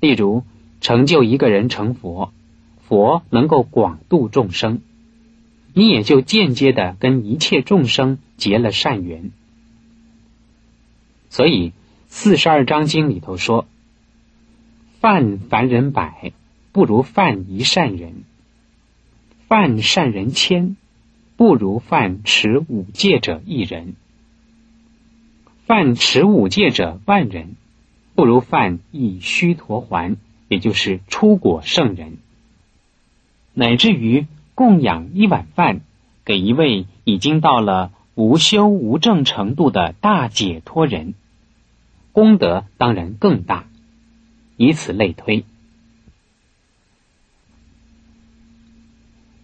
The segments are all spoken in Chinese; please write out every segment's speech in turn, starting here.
例如，成就一个人成佛，佛能够广度众生，你也就间接的跟一切众生结了善缘。所以，四十二章经里头说：“犯凡人百，不如犯一善人；犯善人千，不如犯持五戒者一人；犯持五戒者万人。”不如犯一须陀环，也就是出果圣人，乃至于供养一碗饭给一位已经到了无修无证程度的大解脱人，功德当然更大。以此类推，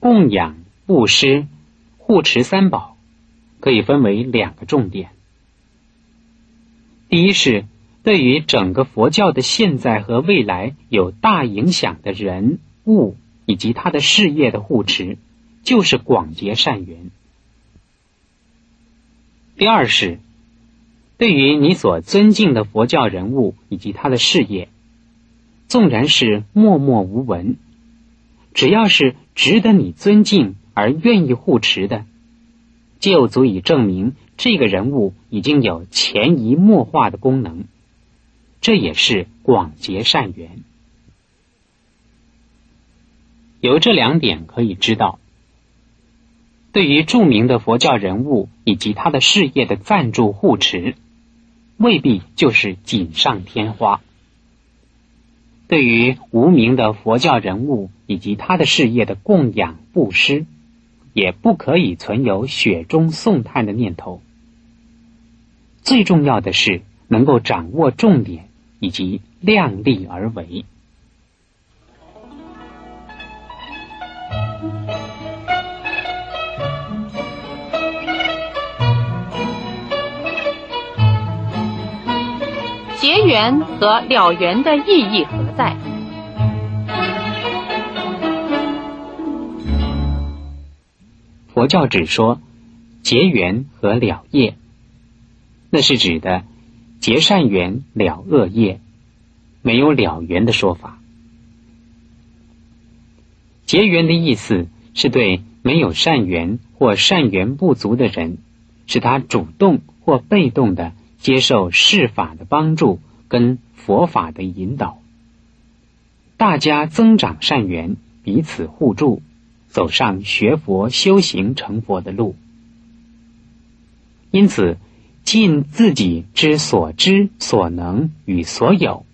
供养、布施、护持三宝，可以分为两个重点。第一是。对于整个佛教的现在和未来有大影响的人物以及他的事业的护持，就是广结善缘。第二是，对于你所尊敬的佛教人物以及他的事业，纵然是默默无闻，只要是值得你尊敬而愿意护持的，就足以证明这个人物已经有潜移默化的功能。这也是广结善缘。由这两点可以知道，对于著名的佛教人物以及他的事业的赞助护持，未必就是锦上添花；对于无名的佛教人物以及他的事业的供养布施，也不可以存有雪中送炭的念头。最重要的是能够掌握重点。以及量力而为。结缘和了缘的意义何在？佛教只说结缘和了业，那是指的。结善缘了恶业，没有了缘的说法。结缘的意思是对没有善缘或善缘不足的人，使他主动或被动的接受释法的帮助跟佛法的引导，大家增长善缘，彼此互助，走上学佛修行成佛的路。因此。尽自己之所知所能与所有，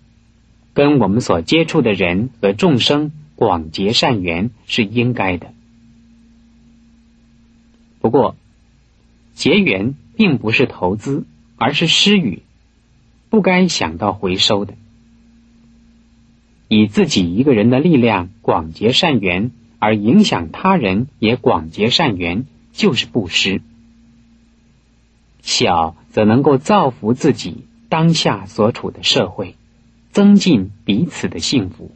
跟我们所接触的人和众生广结善缘是应该的。不过，结缘并不是投资，而是施予，不该想到回收的。以自己一个人的力量广结善缘，而影响他人也广结善缘，就是布施。小则能够造福自己当下所处的社会，增进彼此的幸福；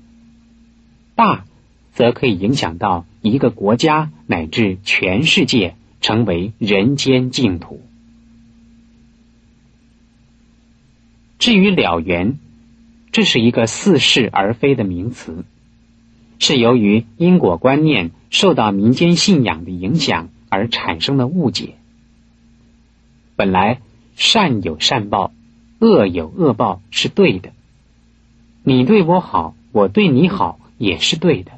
大则可以影响到一个国家乃至全世界，成为人间净土。至于了缘，这是一个似是而非的名词，是由于因果观念受到民间信仰的影响而产生的误解。本来善有善报，恶有恶报是对的。你对我好，我对你好也是对的。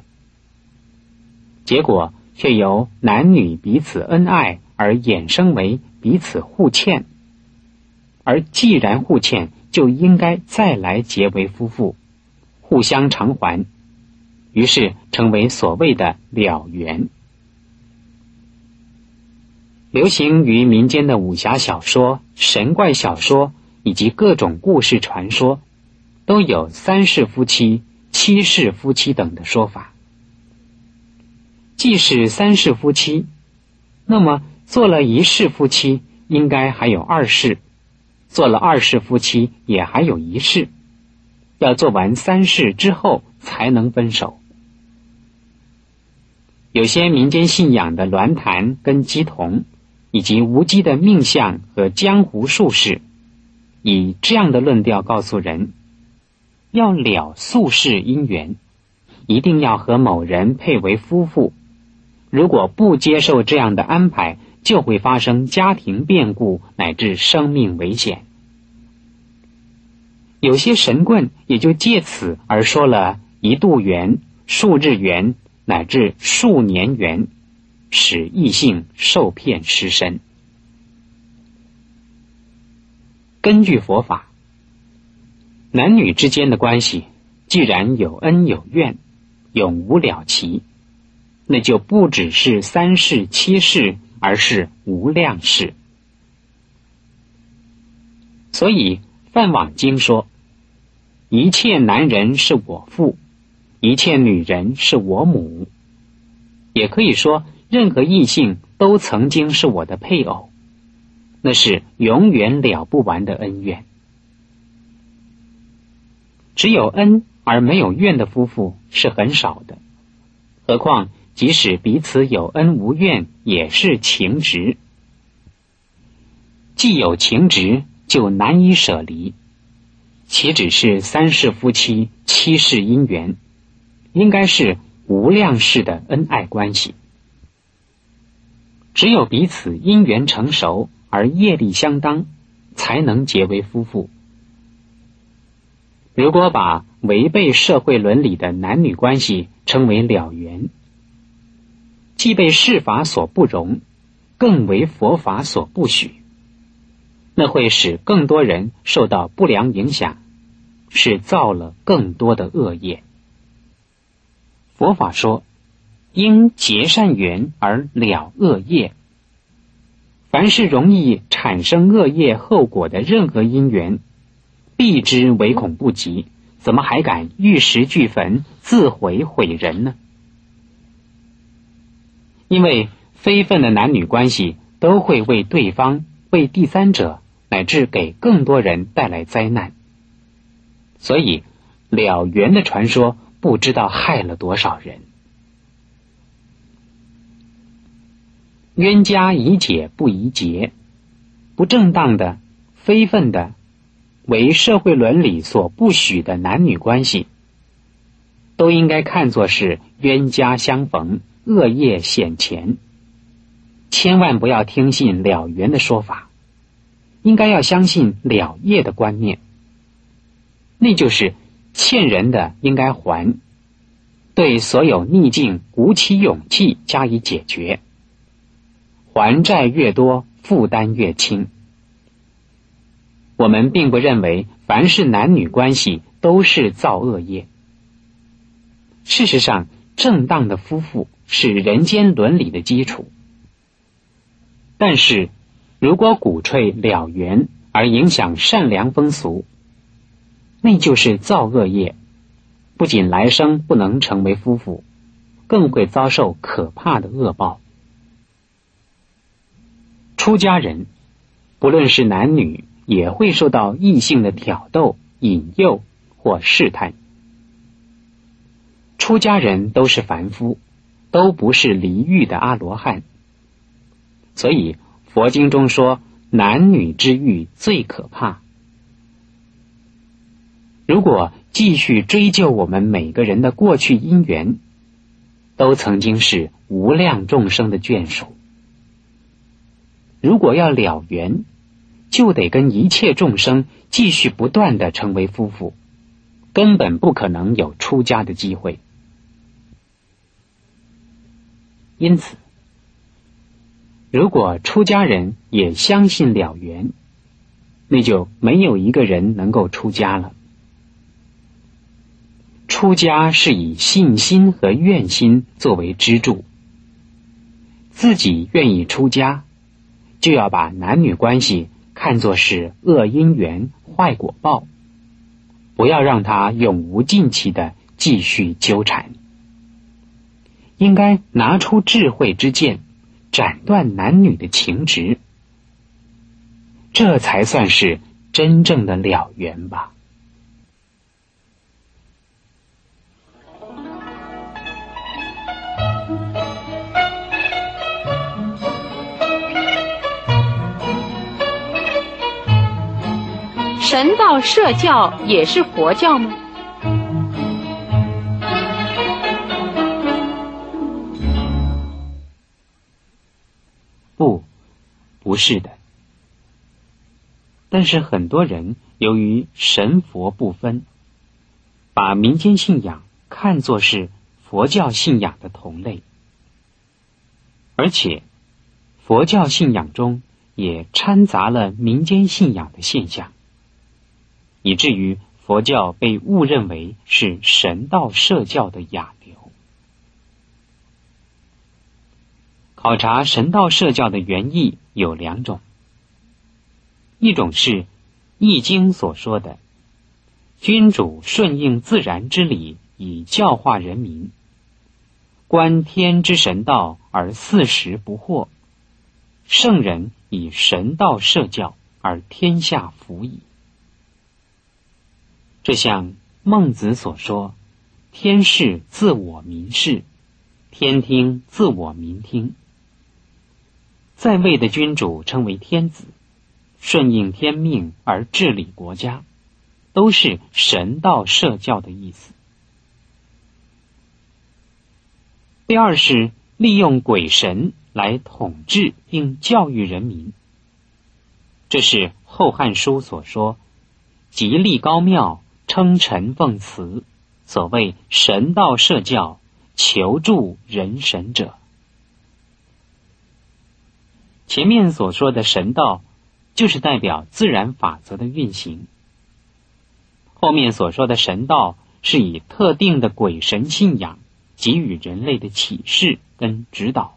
结果却由男女彼此恩爱而衍生为彼此互欠，而既然互欠，就应该再来结为夫妇，互相偿还，于是成为所谓的了缘。流行于民间的武侠小说、神怪小说以及各种故事传说，都有三世夫妻、七世夫妻等的说法。既是三世夫妻，那么做了一世夫妻，应该还有二世；做了二世夫妻，也还有一世。要做完三世之后，才能分手。有些民间信仰的鸾坛跟鸡童。以及无稽的命相和江湖术士，以这样的论调告诉人：要了宿世姻缘，一定要和某人配为夫妇。如果不接受这样的安排，就会发生家庭变故乃至生命危险。有些神棍也就借此而说了一度缘、数日缘乃至数年缘，使异性受骗失身。根据佛法，男女之间的关系既然有恩有怨，永无了期，那就不只是三世七世，而是无量世。所以。《梵网经》说：“一切男人是我父，一切女人是我母。”也可以说，任何异性都曾经是我的配偶，那是永远了不完的恩怨。只有恩而没有怨的夫妇是很少的，何况即使彼此有恩无怨，也是情执。既有情执。就难以舍离，岂只是三世夫妻、七世姻缘，应该是无量世的恩爱关系。只有彼此因缘成熟而业力相当，才能结为夫妇。如果把违背社会伦理的男女关系称为了缘，既被世法所不容，更为佛法所不许。那会使更多人受到不良影响，是造了更多的恶业。佛法说，因结善缘而了恶业。凡是容易产生恶业后果的任何因缘，避之唯恐不及，怎么还敢玉石俱焚、自毁毁人呢？因为非分的男女关系都会为对方、为第三者。乃至给更多人带来灾难，所以了缘的传说不知道害了多少人。冤家宜解不宜结，不正当的、非分的、为社会伦理所不许的男女关系，都应该看作是冤家相逢，恶业显前。千万不要听信了缘的说法。应该要相信了业的观念，那就是欠人的应该还，对所有逆境鼓起勇气加以解决。还债越多，负担越轻。我们并不认为凡是男女关系都是造恶业。事实上，正当的夫妇是人间伦理的基础，但是。如果鼓吹了缘而影响善良风俗，那就是造恶业，不仅来生不能成为夫妇，更会遭受可怕的恶报。出家人，不论是男女，也会受到异性的挑逗、引诱或试探。出家人都是凡夫，都不是离欲的阿罗汉，所以。佛经中说，男女之欲最可怕。如果继续追究我们每个人的过去因缘，都曾经是无量众生的眷属。如果要了缘，就得跟一切众生继续不断的成为夫妇，根本不可能有出家的机会。因此。如果出家人也相信了缘，那就没有一个人能够出家了。出家是以信心和愿心作为支柱，自己愿意出家，就要把男女关系看作是恶因缘、坏果报，不要让他永无尽期的继续纠缠，应该拿出智慧之剑。斩断男女的情执，这才算是真正的了缘吧。神道社教也是佛教吗？不不是的。但是很多人由于神佛不分把民间信仰看作是佛教信仰的同类而且佛教信仰中也掺杂了民间信仰的现象。以至于佛教被误认为是神道社教的亚流。考察神道社教的原意有两种。一种是《易经》所说的“君主顺应自然之理以教化人民，观天之神道而四时不惑，圣人以神道设教而天下服矣”。就像孟子所说：“天视自我民视，天听自我民听。”在位的君主称为天子。顺应天命而治理国家，都是神道社教的意思。第二是利用鬼神来统治并教育人民，这是《后汉书》所说：“极立高庙，称臣奉祠，所谓神道社教，求助人神者。”前面所说的神道。就是代表自然法则的运行。后面所说的神道是以特定的鬼神信仰给予人类的启示跟指导。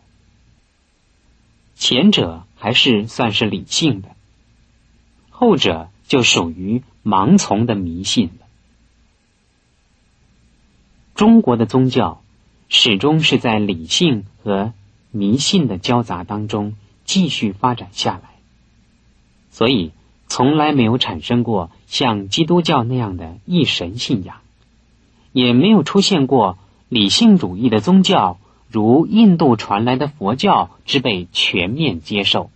前者还是算是理性的，后者就属于盲从的迷信。中国的宗教始终是在理性和迷信的交杂当中继续发展下来。所以，从来没有产生过像基督教那样的一神信仰，也没有出现过理性主义的宗教，如印度传来的佛教之被全面接受。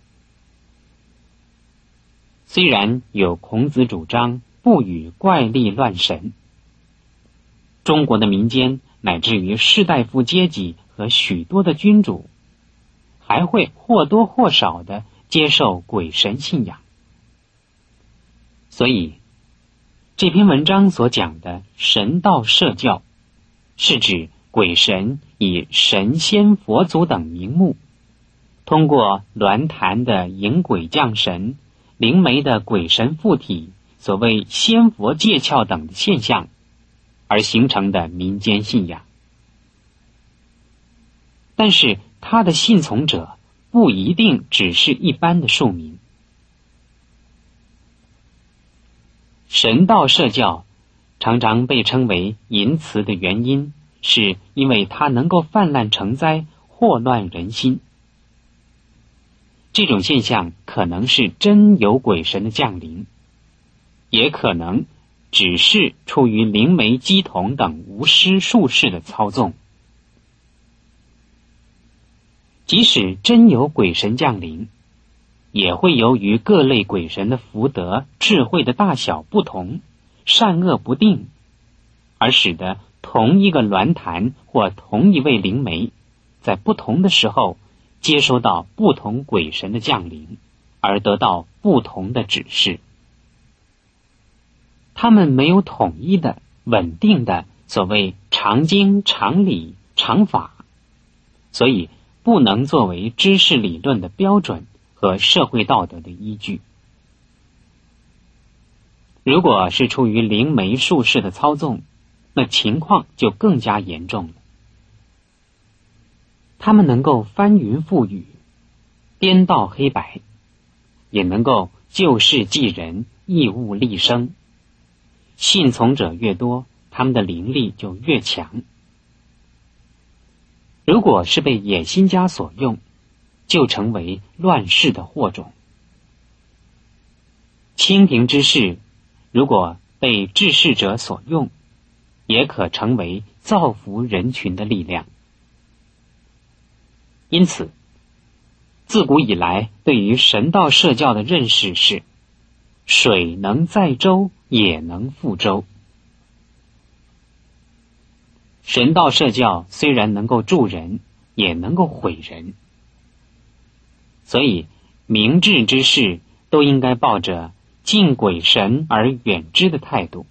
虽然有孔子主张不与怪力乱神，中国的民间乃至于士大夫阶级和许多的君主，还会或多或少的接受鬼神信仰。所以，这篇文章所讲的神道社教，是指鬼神以神仙、佛祖等名目，通过鸾坛的迎鬼降神、灵媒的鬼神附体、所谓仙佛借窍等现象，而形成的民间信仰。但是，他的信从者不一定只是一般的庶民。神道社教常常被称为淫词的原因，是因为它能够泛滥成灾，祸乱人心。这种现象可能是真有鬼神的降临，也可能只是出于灵媒机童等无师术士的操纵。即使真有鬼神降临。也会由于各类鬼神的福德、智慧的大小不同，善恶不定，而使得同一个鸾坛或同一位灵媒，在不同的时候接收到不同鬼神的降临，而得到不同的指示。他们没有统一的、稳定的所谓常经、常理、常法，所以不能作为知识理论的标准。和社会道德的依据，如果是出于灵媒术士的操纵，那情况就更加严重了。他们能够翻云覆雨、颠倒黑白，也能够救世济人、义物立生。信从者越多，他们的灵力就越强。如果是被野心家所用，就成为乱世的祸种。清平之事，如果被治世者所用，也可成为造福人群的力量。因此，自古以来对于神道社教的认识是：水能载舟，也能覆舟。神道社教虽然能够助人，也能够毁人。所以，明智之士都应该抱着敬鬼神而远之的态度。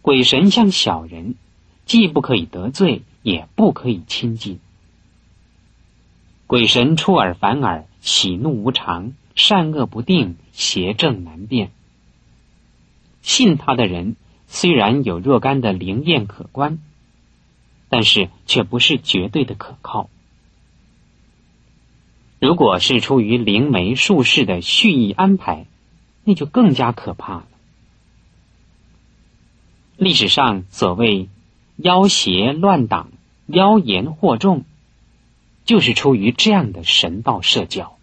鬼神像小人，既不可以得罪，也不可以亲近。鬼神出尔反尔，喜怒无常，善恶不定，邪正难辨。信他的人虽然有若干的灵验可观，但是却不是绝对的可靠。如果是出于灵媒术士的蓄意安排，那就更加可怕了。历史上所谓妖邪乱党、妖言惑众，就是出于这样的神道社教。